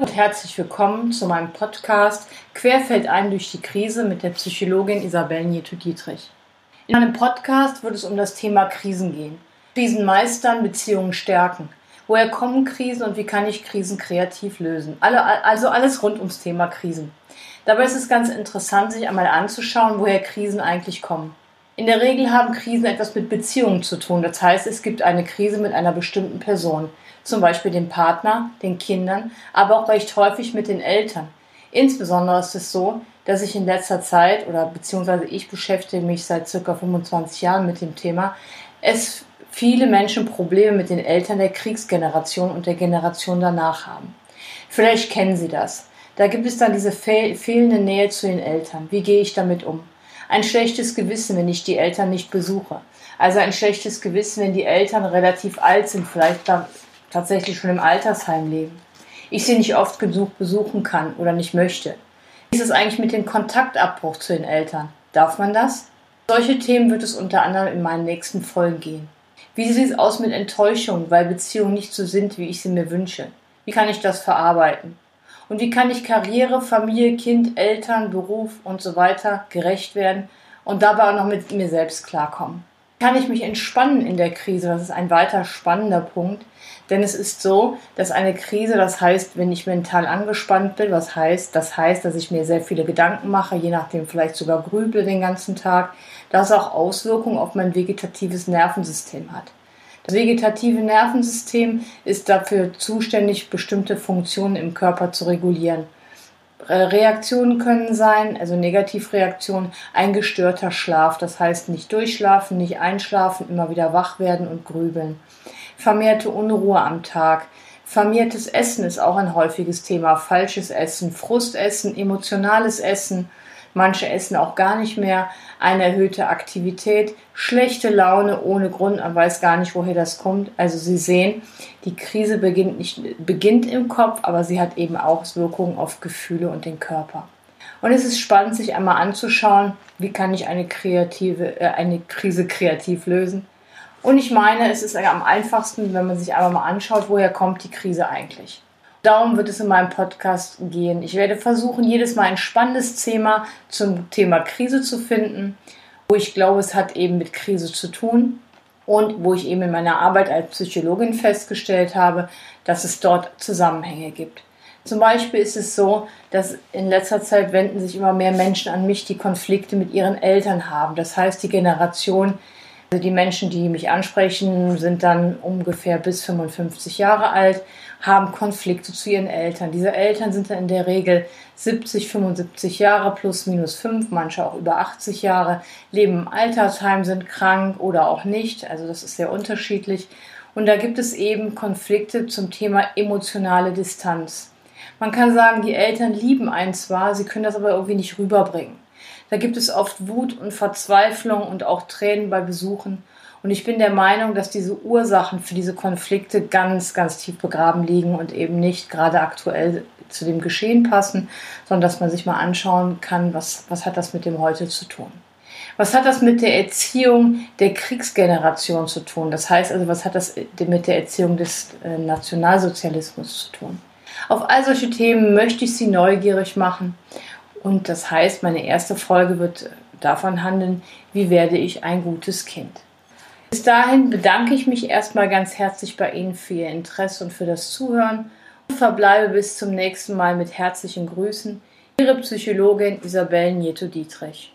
und herzlich willkommen zu meinem Podcast Querfeld ein durch die Krise mit der Psychologin Isabel Nieto-Dietrich. In meinem Podcast wird es um das Thema Krisen gehen. Krisen meistern, Beziehungen stärken. Woher kommen Krisen und wie kann ich Krisen kreativ lösen? also alles rund ums Thema Krisen. Dabei ist es ganz interessant, sich einmal anzuschauen, woher Krisen eigentlich kommen. In der Regel haben Krisen etwas mit Beziehungen zu tun. Das heißt, es gibt eine Krise mit einer bestimmten Person, zum Beispiel dem Partner, den Kindern, aber auch recht häufig mit den Eltern. Insbesondere ist es so, dass ich in letzter Zeit oder beziehungsweise ich beschäftige mich seit circa 25 Jahren mit dem Thema, es viele Menschen Probleme mit den Eltern der Kriegsgeneration und der Generation danach haben. Vielleicht kennen Sie das. Da gibt es dann diese fehlende Nähe zu den Eltern. Wie gehe ich damit um? ein schlechtes Gewissen, wenn ich die Eltern nicht besuche. Also ein schlechtes Gewissen, wenn die Eltern relativ alt sind, vielleicht tatsächlich schon im Altersheim leben. Ich sie nicht oft genug besuchen kann oder nicht möchte. Wie ist es eigentlich mit dem Kontaktabbruch zu den Eltern? Darf man das? Solche Themen wird es unter anderem in meinen nächsten Folgen gehen. Wie sieht es aus mit Enttäuschung, weil Beziehungen nicht so sind, wie ich sie mir wünsche? Wie kann ich das verarbeiten? Und wie kann ich Karriere, Familie, Kind, Eltern, Beruf und so weiter gerecht werden und dabei auch noch mit mir selbst klarkommen? Kann ich mich entspannen in der Krise? Das ist ein weiter spannender Punkt. Denn es ist so, dass eine Krise, das heißt, wenn ich mental angespannt bin, was heißt, das heißt, dass ich mir sehr viele Gedanken mache, je nachdem vielleicht sogar grüble den ganzen Tag, das auch Auswirkungen auf mein vegetatives Nervensystem hat. Das vegetative Nervensystem ist dafür zuständig, bestimmte Funktionen im Körper zu regulieren. Reaktionen können sein, also Negativreaktionen, ein gestörter Schlaf, das heißt nicht durchschlafen, nicht einschlafen, immer wieder wach werden und grübeln. Vermehrte Unruhe am Tag. Vermehrtes Essen ist auch ein häufiges Thema. Falsches Essen, Frustessen, emotionales Essen, manche essen auch gar nicht mehr, eine erhöhte Aktivität, schlechte Laune ohne Grund, man weiß gar nicht, woher das kommt. Also Sie sehen, die Krise beginnt, nicht, beginnt im Kopf, aber sie hat eben auch Wirkungen auf Gefühle und den Körper. Und es ist spannend, sich einmal anzuschauen, wie kann ich eine, kreative, äh, eine Krise kreativ lösen. Und ich meine, es ist am einfachsten, wenn man sich einmal mal anschaut, woher kommt die Krise eigentlich. Darum wird es in meinem Podcast gehen. Ich werde versuchen, jedes Mal ein spannendes Thema zum Thema Krise zu finden, wo ich glaube, es hat eben mit Krise zu tun und wo ich eben in meiner Arbeit als Psychologin festgestellt habe, dass es dort Zusammenhänge gibt. Zum Beispiel ist es so, dass in letzter Zeit wenden sich immer mehr Menschen an mich, die Konflikte mit ihren Eltern haben. Das heißt, die Generation, also die Menschen, die mich ansprechen, sind dann ungefähr bis 55 Jahre alt, haben Konflikte zu ihren Eltern. Diese Eltern sind dann in der Regel 70, 75 Jahre plus minus 5, manche auch über 80 Jahre, leben im Altersheim, sind krank oder auch nicht. Also das ist sehr unterschiedlich. Und da gibt es eben Konflikte zum Thema emotionale Distanz. Man kann sagen, die Eltern lieben einen zwar, sie können das aber irgendwie nicht rüberbringen. Da gibt es oft Wut und Verzweiflung und auch Tränen bei Besuchen. Und ich bin der Meinung, dass diese Ursachen für diese Konflikte ganz, ganz tief begraben liegen und eben nicht gerade aktuell zu dem Geschehen passen, sondern dass man sich mal anschauen kann, was, was hat das mit dem heute zu tun. Was hat das mit der Erziehung der Kriegsgeneration zu tun? Das heißt also, was hat das mit der Erziehung des äh, Nationalsozialismus zu tun? Auf all solche Themen möchte ich Sie neugierig machen und das heißt, meine erste Folge wird davon handeln, wie werde ich ein gutes Kind. Bis dahin bedanke ich mich erstmal ganz herzlich bei Ihnen für Ihr Interesse und für das Zuhören und verbleibe bis zum nächsten Mal mit herzlichen Grüßen. Ihre Psychologin Isabel Nieto-Dietrich.